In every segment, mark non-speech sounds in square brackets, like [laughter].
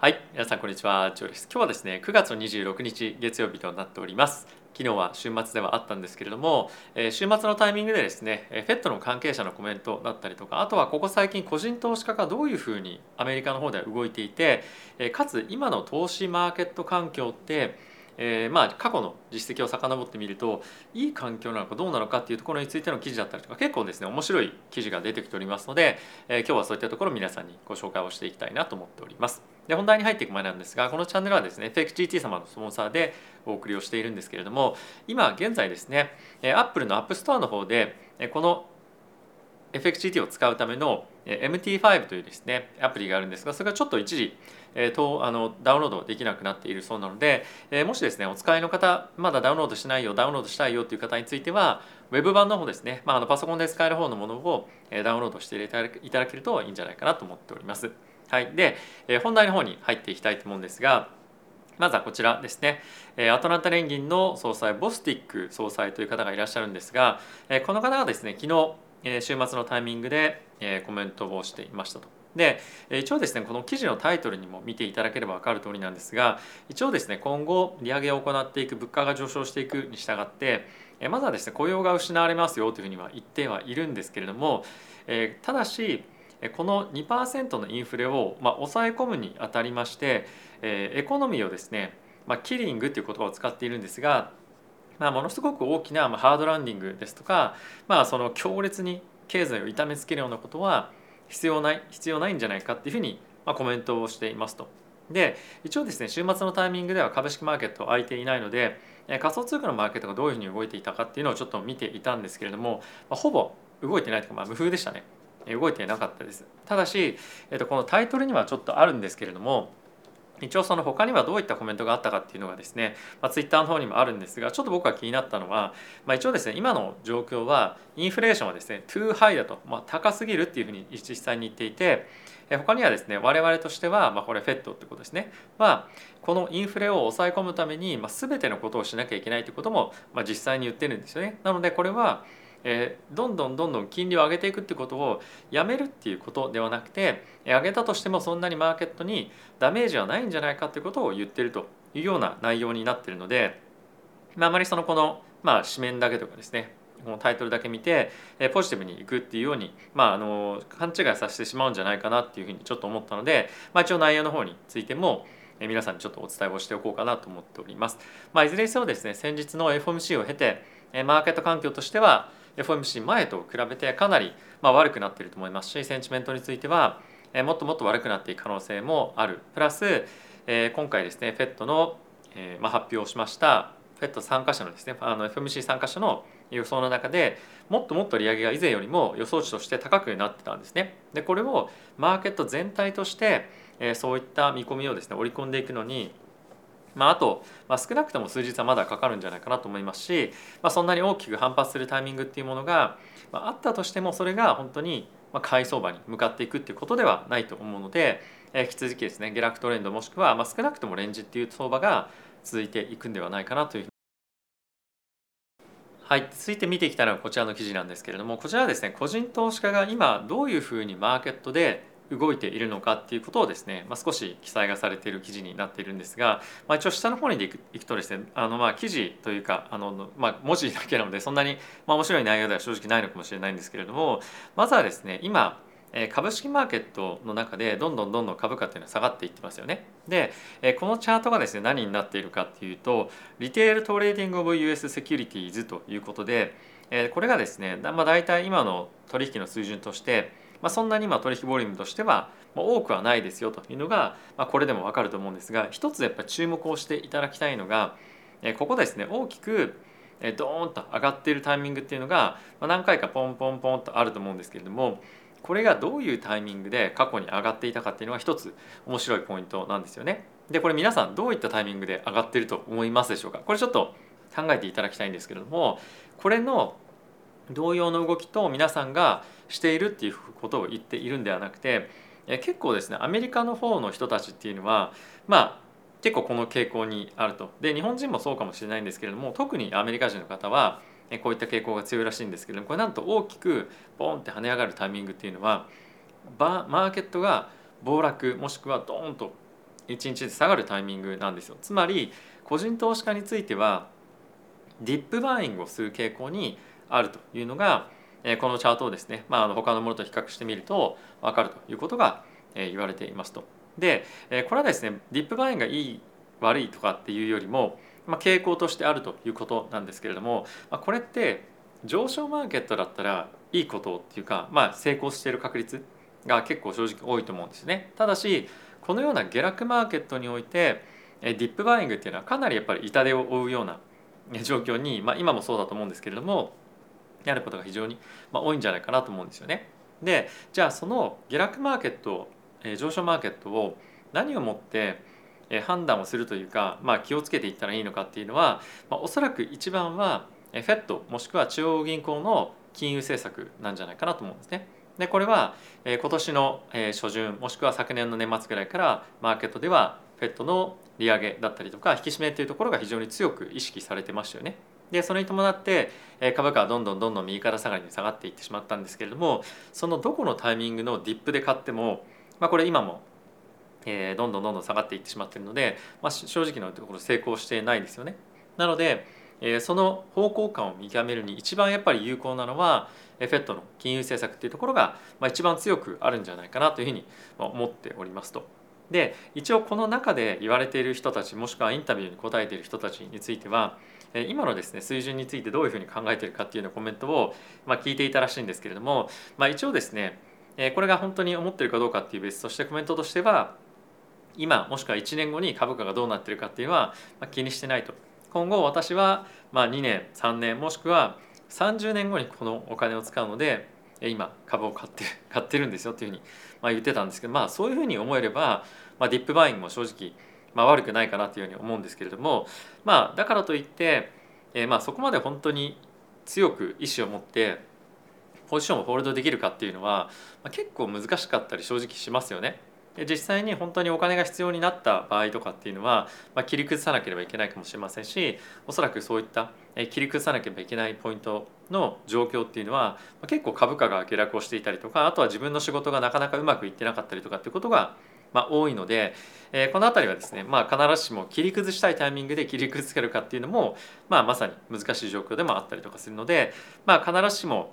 はい、皆さんこんにちは、ジョーです。今日はですね、9月26日月曜日となっております。昨日は週末ではあったんですけれども、え週末のタイミングでですね、え FED の関係者のコメントだったりとか、あとはここ最近個人投資家がどういうふうにアメリカの方では動いていて、えかつ今の投資マーケット環境って、えーまあ過去の実績を遡ってみるといい環境なのかどうなのかっていうところについての記事だったりとか結構ですね面白い記事が出てきておりますので、えー今日はそういったところを皆さんにご紹介をしていきたいなと思っております。で本題に入っていく前なんですがこのチャンネルはですね FXGT 様のスポンサーでお送りをしているんですけれども今現在ですね Apple の App Store の方でこの FXGT を使うための MT5 というですねアプリがあるんですがそれがちょっと一時えーとあのダウンロードできなくなっているそうなので、えーもしですねお使いの方まだダウンロードしないよダウンロードしたいよという方についてはウェブ版の方ですね、まあ、あのパソコンで使える方のものをえダウンロードしていただけるといいんじゃないかなと思っております。はい、で、えー本題の方に入っていきたいと思うんですがまずはこちらですねえーアトランタ連銀の総裁ボスティック総裁という方がいらっしゃるんですがえーこの方がですね昨日えー週末のタイミングでえーコメントをしていましたと。で一応ですねこの記事のタイトルにも見ていただければ分かる通りなんですが一応ですね今後利上げを行っていく物価が上昇していくに従ってまずはですね雇用が失われますよというふうには言ってはいるんですけれどもただしこの2%のインフレをまあ抑え込むにあたりましてえエコノミーをですねまあキリングという言葉を使っているんですがまあ、ものすごく大きなハードランディングですとか、まあ、その強烈に経済を痛めつけるようなことは必要ない必要ないんじゃないかっていうふうにまあコメントをしていますと。で一応ですね週末のタイミングでは株式マーケット空いていないので仮想通貨のマーケットがどういうふうに動いていたかっていうのをちょっと見ていたんですけれども、まあ、ほぼ動いてないというか、まあ、無風でしたね動いてなかったですただし、えーとこのタイトルにはちょっとあるんですけれども一応その他にはどういったコメントがあったかっていうのがですね、まあ、ツイッターの方にもあるんですがちょっと僕が気になったのは、まあ、一応ですね今の状況はインフレーションはですね too high だと、まあ、高すぎるっていうふうに実際に言っていてえ他にはですね我々としては、まあ、これ FED ってことですねはこのインフレを抑え込むために、まあ、全てのことをしなきゃいけないということも、まあ、実際に言ってるんですよね。なのでこれはえーどんどんどんどん金利を上げていくってことをやめるっていうことではなくて上げたとしてもそんなにマーケットにダメージはないんじゃないかということを言ってるというような内容になってるので、まあ、あまりそのこの、まあ、紙面だけとかですねこのタイトルだけ見てえポジティブにいくっていうように、まあ、あの勘違いさせてしまうんじゃないかなっていうふうにちょっと思ったので、まあ、一応内容の方についても皆さんにちょっとお伝えをしておこうかなと思っております。まあ、いずれにせよですね先日の FOMC を経てマーケット環境としては FOMC 前と比べてかなりまあ悪くなっていると思いますしセンチメントについてはえもっともっと悪くなっていく可能性もあるプラスえ今回ですね FED のえまあ発表をしました FED 参加者のですねあの FMC 参加者の予想の中でもっともっと利上げが以前よりも予想値として高くなってたんですね。でこれをマーケット全体としてえそういった見込みをですね織り込んでいくのにまあ、あと、まあ、少なくとも数日はまだかかるんじゃないかなと思いますし、まあ、そんなに大きく反発するタイミングっていうものが、まあ、あったとしてもそれが本当に買い相場に向かっていくっていうことではないと思うので、えー引き続きですね下落トレンドもしくはまあ少なくともレンジっていう相場が続いていくんではないかなというふうに。はい、続いて見ていきたいのはこちらの記事なんですけれどもこちらはですね個人投資家が今どういうふうにマーケットで動いているのかっていうことをですね、まあ、少し記載がされている記事になっているんですが、まあ、一応下の方にいくいくとですねあのまあ記事というかあの、まあ、文字だけなのでそんなにまあ面白い内容では正直ないのかもしれないんですけれどもまずはですね今株式マーケットの中でどんどんどんどん株価っていうのは下がっていってますよね。で、このチャートがですね何になっているかっていうとリテールトレーディング・オブ・ US セキュリティーズということで、これがですねまあ、大体今の取引の水準として、まあ、そんなに今取引ボリュームとしては多くはないですよというのが、まあ、これでも分かると思うんですが一つやっぱり注目をしていただきたいのが、ここですね大きくドーンと上がっているタイミングっていうのが何回かポンポンポンとあると思うんですけれどもこれがどういうタイミングで過去に上がっていたかっていうのが一つ面白いポイントなんですよね。でこれ皆さんどういったタイミングで上がっていると思いますでしょうか？これちょっと考えていただきたいんですけれどもこれの同様の動きと皆さんがしているっていうことを言っているんではなくて結構ですねアメリカの方の人たちっていうのはまあ結構この傾向にあると。で日本人もそうかもしれないんですけれども特にアメリカ人の方はこういった傾向が強いらしいんですけれどもこれなんと大きくボンって跳ね上がるタイミングっていうのはバマーケットが暴落もしくはドーンと1日で下がるタイミングなんですよ。つまり個人投資家についてはディップバイングをする傾向にあるというのがこのチャートをですね、まあ、他のものと比較してみると分かるということが言われていますと。でこれはですねディップバインがいい悪いとかっていうよりも、まあ、傾向としてあるということなんですけれども、まあ、これって上昇マーケットだったらいいことっていうか、まあ、成功している確率が結構正直多いと思うんですね。ただしこのような下落マーケットにおいてディップバイングっていうのはかなりやっぱり痛手を負うような状況に、まあ、今もそうだと思うんですけれどもやることが非常に多いんじゃないかなと思うんですよね。でじゃあその下落マーケット上昇マーケットを何をもって判断をするというか、まあ、気をつけていったらいいのかっていうのは、まあ、おそらく一番は FED もしくは中央銀行の金融政策なんじゃないかなと思うんですね。でこれは今年の初旬もしくは昨年の年末ぐらいからマーケットでは FED の利上げだったりとか引き締めというところが非常に強く意識されてましたよね。でそれに伴って株価はどんどんどんどん右から下がりに下がっていってしまったんですけれどもそのどこのタイミングのディップで買っても、まあ、これ今もえー、どんどんどんどん下がっていってしまってるので、まあ、正直なところ成功してないですよね。なので、え、その方向感を見極めるに一番やっぱり有効なのは FED の金融政策っていうところが、まあ、一番強くあるんじゃないかなというふうに思っておりますと。で一応この中で言われている人たちもしくはインタビューに答えている人たちについては今のですね水準についてどういうふうに考えているかっていうようなコメントを、まあ、聞いていたらしいんですけれども、まあ、一応ですねこれが本当に思っているかどうかっていう別としてコメントとしては今もしくは1年後に株価がどうなってるかっていうのはまあ気にしてないと。今後私はま2年3年もしくは30年後にこのお金を使うので今株を買って買ってるんですよっていうふうにま言ってたんですけどまあそういうふうに思えれば、まあ、ディップバイングも正直まあ悪くないかなというふうに思うんですけれどもまあだからといって、えー、まあそこまで本当に強く意思を持ってポジションをホールドできるかっていうのは、まあ、結構難しかったり正直しますよね。実際に本当にお金が必要になった場合とかっていうのは、まあ、切り崩さなければいけないかもしれませんしおそらくそういった切り崩さなければいけないポイントの状況っていうのは結構株価が下落をしていたりとかあとは自分の仕事がなかなかうまくいってなかったりとかっていうことがまあ、多いので、えー、この辺りはですね、まあ、必ずしも切り崩したいタイミングで切り崩せるかっていうのも、まあ、まさに難しい状況でもあったりとかするので、まあ、必ずしも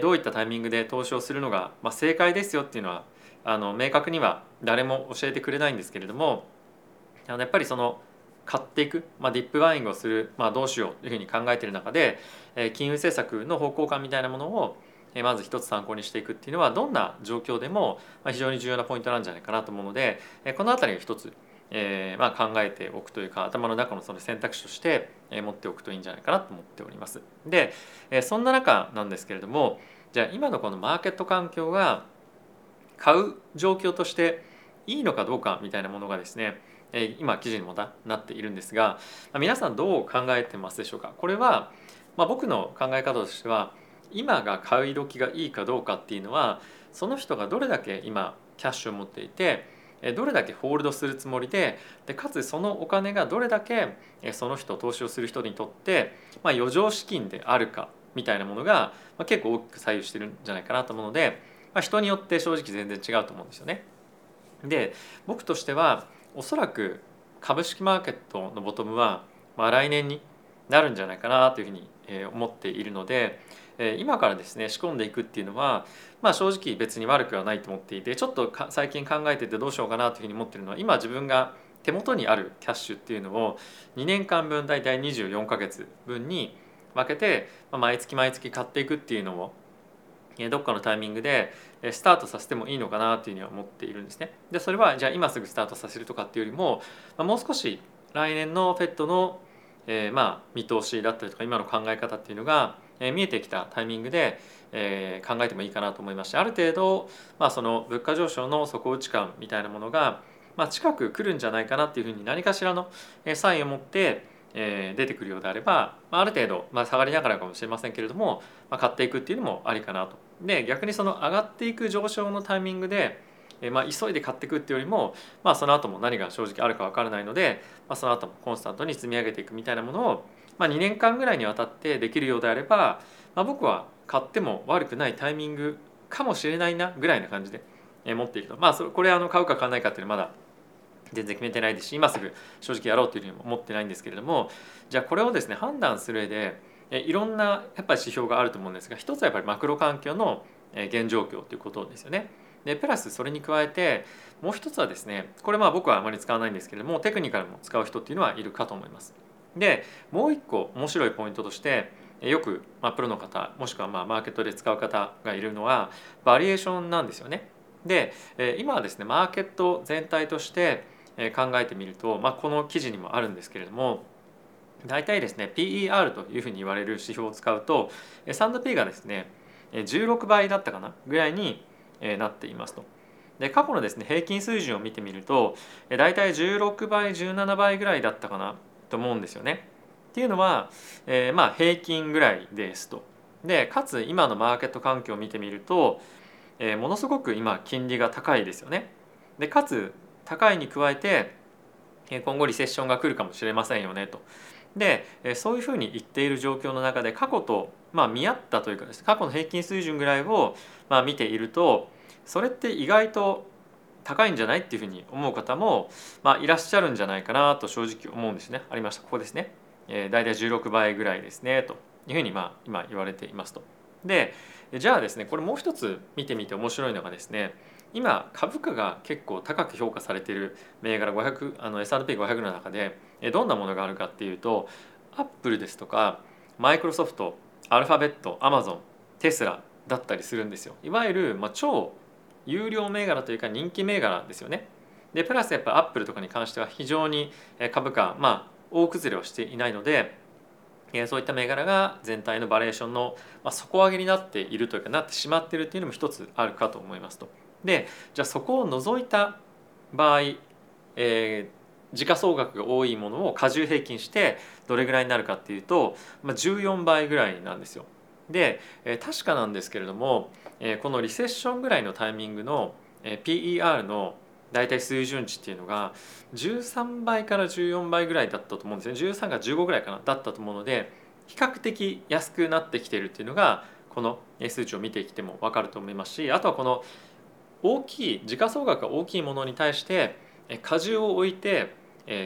どういったタイミングで投資をするのが、正解ですよっていうのはあの明確には誰も教えてくれないんですけれどもあのやっぱりその買っていく、まあ、ディップバイングをする、まあ、どうしようというふうに考えている中で、え、金融政策の方向感みたいなものを、まず一つ参考にしていくっていうのはどんな状況でも、非常に重要なポイントなんじゃないかなと思うので、この辺りが一つ、えーまあ、考えておくというか頭の中のその選択肢として、持っておくといいんじゃないかなと思っております。で、そんな中なんですけれどもじゃあ今のこのマーケット環境が買う状況としていいのかどうかみたいなものがですね今記事にもなっているんですが皆さんどう考えてますでしょうか？これは、まあ、僕の考え方としては今が買い時がいいかどうかっていうのはその人がどれだけ今キャッシュを持っていてどれだけホールドするつもりででかつそのお金がどれだけその人投資をする人にとって、まあ、余剰資金であるかみたいなものがま結構大きく左右してるんじゃないかなと思うのでまあ、人によって正直全然違うと思うんですよね。で僕としてはおそらく株式マーケットのボトムは、まあ、来年になるんじゃないかなというふうに思っているので今からですね仕込んでいくっていうのは、まあ、正直別に悪くはないと思っていてちょっと最近考えててどうしようかなというふうに思ってるのは今自分が手元にあるキャッシュっていうのを2年間分大体24ヶ月分に分けて毎月毎月買っていくっていうのをどっかのタイミングでスタートさせてもいいのかなというふうには思っているんですね。でそれはじゃあ今すぐスタートさせるとかっていうよりももう少し来年の FED の、えー、まあ見通しだったりとか今の考え方っていうのが、え、見えてきたタイミングで、え、考えてもいいかなと思いましてある程度、まあ、その物価上昇の底打ち感みたいなものが、まあ、近く来るんじゃないかなっていうふうに何かしらのサインを持ってえ出てくるようであれば、まあ、る程度、ま、下がりながらかもしれませんけれども、ま、買っていくっていうのもありかなと。で逆にその上がっていく上昇のタイミングで、えまあ、急いで買っていくっていうよりも、まあ、その後も何が正直あるか分からないので、まあ、その後もコンスタントに積み上げていくみたいなものを、まあ、2年間ぐらいにわたってできるようであれば、まあ、僕は買っても悪くないタイミングかもしれないなぐらいな感じで持っていると。まあ、これあの買うか買わないかっていうのはまだ全然決めてないですし今すぐ正直やろうというふうに思ってないんですけれどもじゃあこれをですね判断する上でいろんなやっぱり指標があると思うんですが一つはやっぱりマクロ環境の現状況ということですよね。でプラスそれに加えてもう一つはですねこれまあ僕はあまり使わないんですけれどもテクニカルも使う人っていうのはいるかと思います。でもう一個面白いポイントとしてよく、まあ、プロの方もしくはまあマーケットで使う方がいるのはバリエーションなんですよね。で今はですねマーケット全体として考えてみると、まあ、この記事にもあるんですけれども大体ですね PER というふうに言われる指標を使うと S&P がですね16倍だったかなぐらいになっていますと。で過去のですね平均水準を見てみると大体16倍17倍ぐらいだったかなと思うんですよね。っていうのは、えー、まあ平均ぐらいですと。でかつ今のマーケット環境を見てみると、えー、ものすごく今金利が高いですよね。でかつ高いに加えて今後リセッションが来るかもしれませんよねと。でそういうふうに言っている状況の中で過去とまあ見合ったというかです、ね、過去の平均水準ぐらいをまあ見ているとそれって意外と高いんじゃないっていうふうに思う方も、まあ、いらっしゃるんじゃないかなと正直思うんですね。ありました。ここですね、えー、大体16倍ぐらいですねというふうにまあ今言われていますと。でじゃあですねこれもう一つ見てみて面白いのがですね今株価が結構高く評価されている銘柄500あの S&P500 の中でどんなものがあるかっていうとアップルですとかマイクロソフトアルファベットアマゾンテスラだったりするんですよ。いわゆる、まあ、超有料銘柄というか人気銘柄ですよねでプラスやっぱアップルとかに関しては非常に株価まあ大崩れはしていないのでそういった銘柄が全体のバリエーションの底上げになっているというかなってしまっているっていうのも一つあるかと思いますと。でじゃあそこを除いた場合、えー、時価総額が多いものを過重平均してどれぐらいになるかっていうと、まあ、14倍ぐらいなんですよ。で、えー、確かなんですけれども、え、このリセッションぐらいのタイミングの、え、PER の大体水準値っていうのが13倍から14倍ぐらいだったと思うんですね13が15ぐらいかなだったと思うので比較的安くなってきてるっていうのがこの数値を見てきても分かると思いますしあとはこの大きい時価総額が大きいものに対して荷重を置いて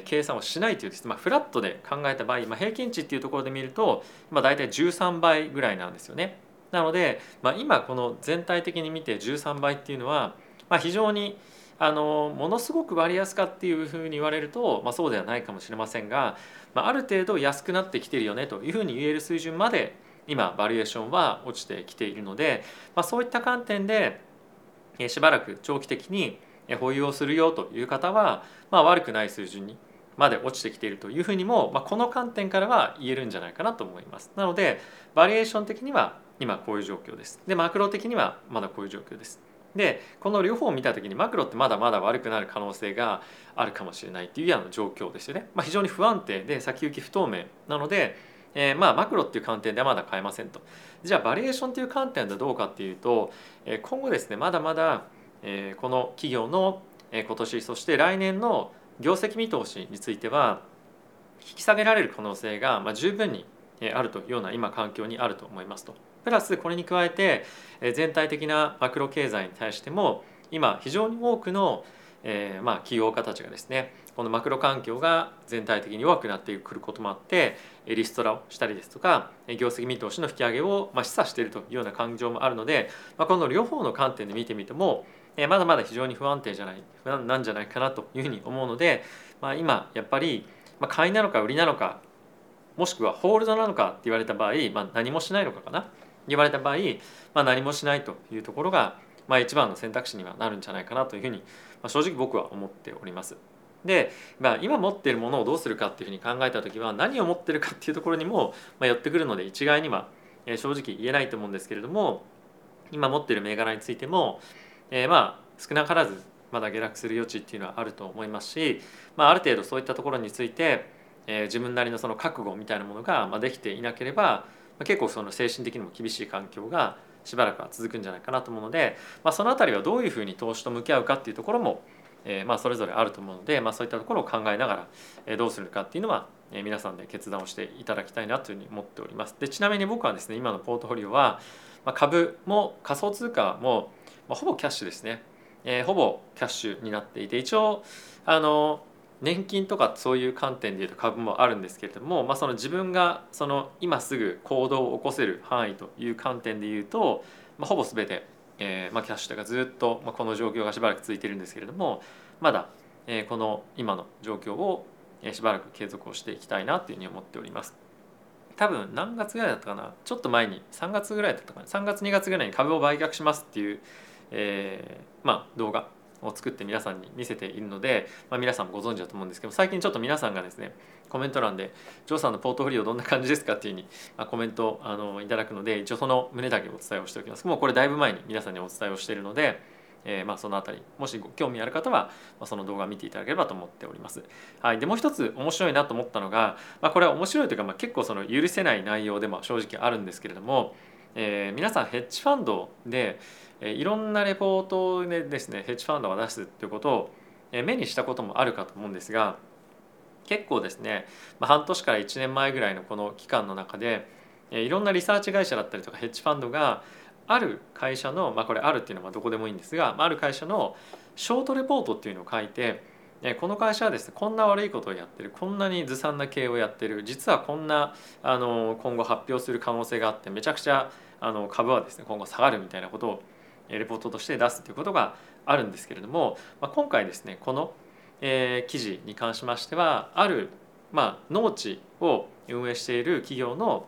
計算をしないというですね、まあ、フラットで考えた場合、まあ、平均値っていうところで見ると、まあ、大体13倍ぐらいなんですよね。なので、まあ、今この全体的に見て13倍っていうのは、まあ、非常にあのものすごく割安かっていうふうに言われると、まあ、そうではないかもしれませんが、まあ、ある程度安くなってきてるよねというふうに言える水準まで今バリエーションは落ちてきているので、まあ、そういった観点でしばらく長期的に保有をするよという方は、まあ、悪くない水準にまで落ちてきているというふうにも、まあ、この観点からは言えるんじゃないかなと思います。なのでバリエーション的には今こういう状況です。でマクロ的にはまだこういう状況です。でこの両方を見た時にマクロってまだまだ悪くなる可能性があるかもしれないっていうような状況ですよね。まあ、非常に不安定で先行き不透明なので、えー、まあマクロっていう観点ではまだ買えませんと。じゃあバリエーションという観点でどうかっていうと、え、今後ですねまだまだ、え、この企業の今年そして来年の業績見通しについては引き下げられる可能性がまあ十分にあるというような今環境にあると思いますと。プラスこれに加えて全体的なマクロ経済に対しても今非常に多くのえー、まあ起業家たちがですねこのマクロ環境が全体的に弱くなってくることもあってリストラをしたりですとか業績見通しの引き上げをまあ示唆しているというような感情もあるので、まあ、この両方の観点で見てみてもまだまだ非常に不安定じゃない不安なんじゃないかなというふうに思うので、まあ、今やっぱり買いなのか売りなのかもしくはホールドなのかって言われた場合、まあ、何もしないのかかな？言われた場合、まあ、何もしないというところが、まあ、一番の選択肢にはなるんじゃないかなというふうに、まあ、正直僕は思っております。で、まあ、今持っているものをどうするかっていうふうに考えた時は何を持ってるかっていうところにも、まあ、寄ってくるので一概には正直言えないと思うんですけれども今持っている銘柄についても、えー、まあ少なからずまだ下落する余地っていうのはあると思いますし、まあ、ある程度そういったところについて、えー、自分なりのその覚悟みたいなものが、まあ、できていなければま結構その精神的にも厳しい環境がしばらくは続くんじゃないかなと思うので、まあ、その辺りはどういうふうに投資と向き合うかっていうところも、えー、まあそれぞれあると思うので、まあ、そういったところを考えながらえどうするかっていうのはえ皆さんで決断をしていただきたいなというふうに思っております。でちなみに僕はですね今のポートフォリオは株も仮想通貨もほぼキャッシュですね。えー、ほぼキャッシュになっていて一応あの年金とかそういう観点でいうと株もあるんですけれども、まあ、その自分がその今すぐ行動を起こせる範囲という観点でいうと、まあ、ほぼ全て、えーまあ、キャッシュとかずっと、まあ、この状況がしばらく続いているんですけれどもまだ、えー、この今の状況をえしばらく継続をしていきたいなというふうに思っております。多分何月ぐらいだったかな？ちょっと前に3月ぐらいだったかな？3月2月ぐらいに株を売却しますっていう、えー、まあ動画を作って皆さんに見せているので、まあ、皆さんもご存知だと思うんですけど最近ちょっと皆さんがですねコメント欄で「ジョーさんのポートフォリオどんな感じですか?」っていうふうに、まあ、コメントをあのいただくので一応その胸だけお伝えをしておきますもうこれだいぶ前に皆さんにお伝えをしているので、えー、まあそのあたりもしご興味ある方は、まあ、その動画を見ていただければと思っております。はい、でもう一つ面白いなと思ったのが、まあ、これは面白いというか、まあ、結構その許せない内容でも正直あるんですけれども、えー、皆さんヘッジファンドでいろんなレポートでですねヘッジファンドが出すっていうことを目にしたこともあるかと思うんですが結構ですね半年から1年前ぐらいのこの期間の中でいろんなリサーチ会社だったりとかヘッジファンドがある会社のまあこれあるっていうのはどこでもいいんですがある会社のショートレポートっていうのを書いてこの会社はですねこんな悪いことをやってるこんなにずさんな経営をやってる実はこんなあの今後発表する可能性があってめちゃくちゃあの株はですね今後下がるみたいなことをレポートとして出すということがあるんですけれども、まあ、今回ですねこの、えー、記事に関しましてはある、まあ、農地を運営している企業の、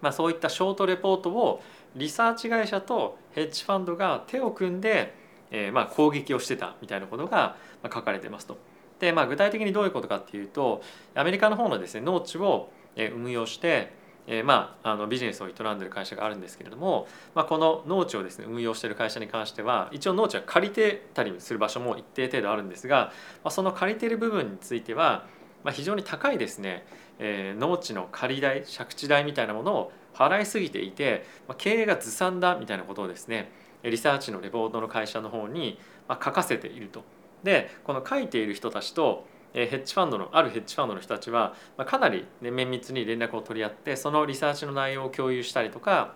まあ、そういったショートレポートをリサーチ会社とヘッジファンドが手を組んで、えー、まあ攻撃をしてたみたいなことが書かれてますと。でまあ、具体的にどういうことかっていうとアメリカの方のですね農地を運用してえー、まああのビジネスを営んでる会社があるんですけれども、まあ、この農地をですね運用してる会社に関しては一応農地は借りてたりする場所も一定程度あるんですが、まあ、その借りてる部分については、まあ、非常に高いですね、えー、農地の借り代借地代みたいなものを払いすぎていて、まあ、経営がずさんだみたいなことをですねリサーチのレポートの会社の方に書かせていると。でこの書いている人たちとヘッジファンドのあるヘッジファンドの人たちはかなり、ね、綿密に連絡を取り合ってそのリサーチの内容を共有したりとか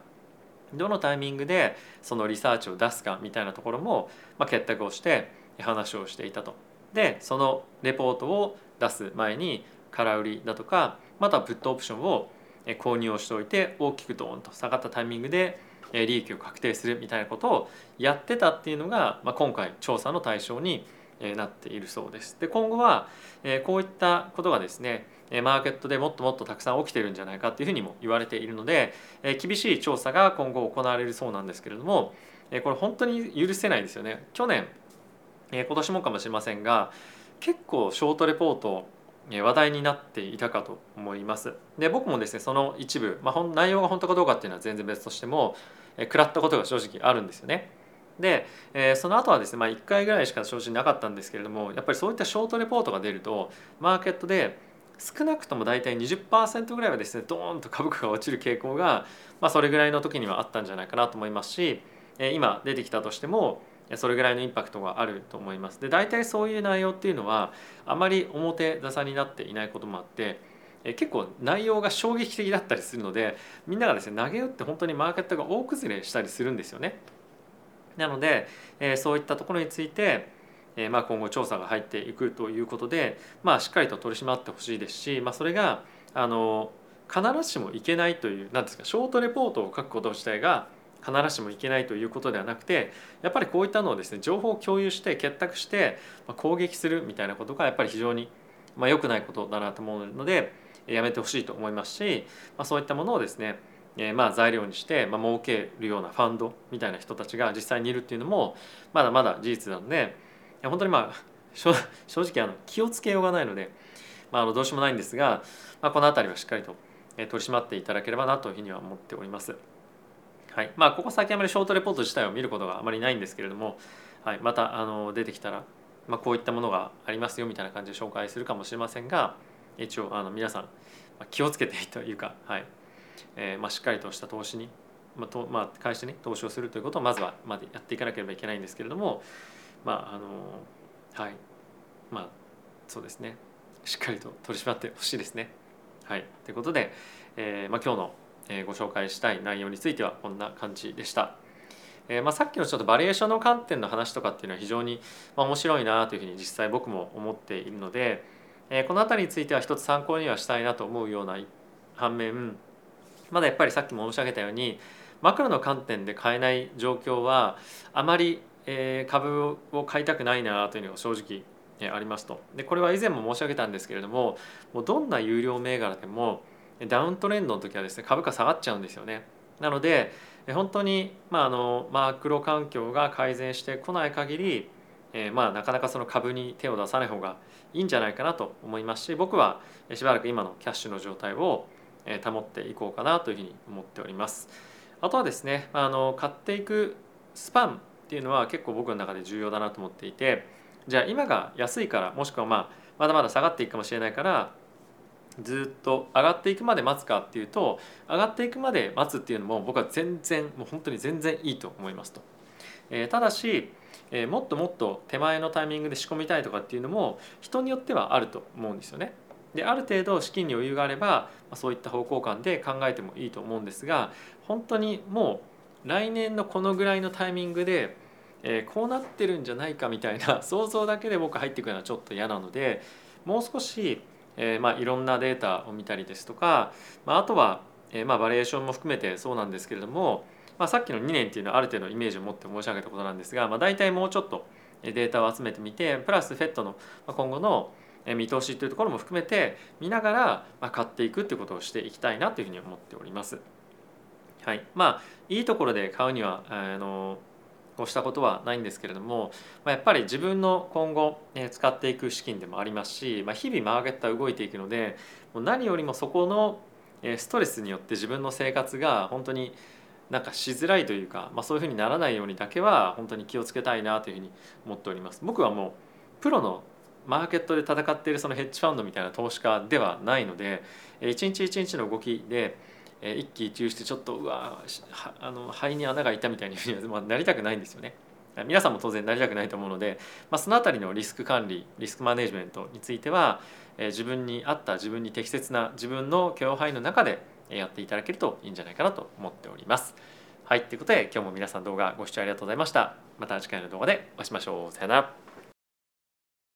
どのタイミングでそのリサーチを出すかみたいなところも、まあ、結託をして話をしていたと。でそのレポートを出す前に空売りだとかまたはプットオプションを購入をしておいて大きくドーンと下がったタイミングで利益を確定するみたいなことをやってたっていうのが、まあ、今回調査の対象になっているそうです。で今後はこういったことがですねマーケットでもっともっとたくさん起きてるんじゃないかっていうふうにも言われているので厳しい調査が今後行われるそうなんですけれどもこれ本当に許せないですよね。去年今年もかもしれませんが結構ショートレポート話題になっていたかと思います。で僕もですねその一部、まあ、内容が本当かどうかっていうのは全然別としても食らったことが正直あるんですよね。で、えー、その後はですね、まあ、1回ぐらいしか正直なかったんですけれどもやっぱりそういったショートレポートが出るとマーケットで少なくとも大体20%ぐらいはですねドーンと株価が落ちる傾向が、まあ、それぐらいの時にはあったんじゃないかなと思いますし、えー、今出てきたとしてもそれぐらいのインパクトがあると思います。で大体そういう内容っていうのはあまり表沙汰になっていないこともあって結構内容が衝撃的だったりするのでみんながですね投げ打って本当にマーケットが大崩れしたりするんですよね。なので、えそういったところについて、えまあ、今後調査が入っていくということで、まあ、しっかりと取り締まってほしいですし、まあ、それがあの必ずしもいけないという何ですかショートレポートを書くこと自体が必ずしもいけないということではなくてやっぱりこういったのをですね情報を共有して結託して攻撃するみたいなことがやっぱり非常にまあ良くないことだなと思うのでやめてほしいと思いますし、まあ、そういったものをですねえー、まあ材料にして、まあ儲けるようなファンドみたいな人たちが実際にいるっていうのもまだまだ事実なので本当にまあ [laughs] 正直あの気をつけようがないので、まあ、あのどうしようもないんですが、まあ、この辺りはしっかりと取り締まっていただければなというふうには思っております。はい。まあ、ここ最近あまりショートレポート自体を見ることがあまりないんですけれども、はい、またあの出てきたら、まあ、こういったものがありますよみたいな感じで紹介するかもしれませんが一応あの皆さん気をつけてというか、はい、えー、まあ、しっかりとした投資に、まあとまあ、会社に投資をするということをまずはまでやっていかなければいけないんですけれどもまああのはいまあそうですねしっかりと取り締まってほしいですね。はい、ということで、えーまあ、今日のご紹介したい内容についてはこんな感じでした。えー、まあ、さっきのちょっとバリエーションの観点の話とかっていうのは非常にまあ面白いなというふうに実際僕も思っているので、えー、この辺りについては一つ参考にはしたいなと思うような反面まだやっぱりさっきも申し上げたようにマクロの観点で買えない状況はあまりえ株を買いたくないなというのが正直ありますと。でこれは以前も申し上げたんですけれどももうどんな有料銘柄でもダウントレンドの時はですね株価下がっちゃうんですよね。なので本当に、まあ、あのマクロ環境が改善してこない限り、えー、まあなかなかその株に手を出さない方がいいんじゃないかなと思いますし僕はしばらく今のキャッシュの状態を保っていこうかなというふうに思っております。あとはですねあの買っていくスパンっていうのは結構僕の中で重要だなと思っていてじゃあ今が安いからもしくはまあまだまだ下がっていくかもしれないからずっと上がっていくまで待つかっていうと上がっていくまで待つっていうのも僕は全然もう本当に全然いいと思いますと。えー、ただし、えー、もっともっと手前のタイミングで仕込みたいとかっていうのも人によってはあると思うんですよね。である程度資金に余裕があればそういった方向感で考えてもいいと思うんですが本当にもう来年のこのぐらいのタイミングでえー、こうなってるんじゃないかみたいな [laughs] 想像だけで僕入っていくのはちょっと嫌なのでもう少し、えー、まあ、いろんなデータを見たりですとか、まあ、あとは、えー、まあ、バリエーションも含めてそうなんですけれども、まあ、さっきの2年っていうのはある程度イメージを持って申し上げたことなんですが、まあ、大体もうちょっとデータを集めてみてプラス FED の今後の見通しというところも含めて見ながら買っていくっていうことをしていきたいなというふうに思っております。はい、まあいいところで買うにはあのこうしたことはないんですけれども、まあ、やっぱり自分の今後え使っていく資金でもありますし、まあ、日々マーケットは動いていくのでもう何よりもそこのえストレスによって自分の生活が本当になんかしづらいというか、まあ、そういうふうにならないようにだけは本当に気をつけたいなというふうに思っております。僕はもうプロのマーケットで戦っているそのヘッジファンドみたいな投資家ではないので一日一日の動きで一喜一憂してちょっとうわあの肺に穴が開いたみたいにまあ、なりたくないんですよね。皆さんも当然なりたくないと思うので、まあ、その辺りのリスク管理リスクマネジメントについては、自分に合った自分に適切な自分の許容範囲の中でやっていただけるといいんじゃないかなと思っております。はい、ということで今日も皆さん動画ご視聴ありがとうございました。また次回の動画でお会いしましょう。さよなら。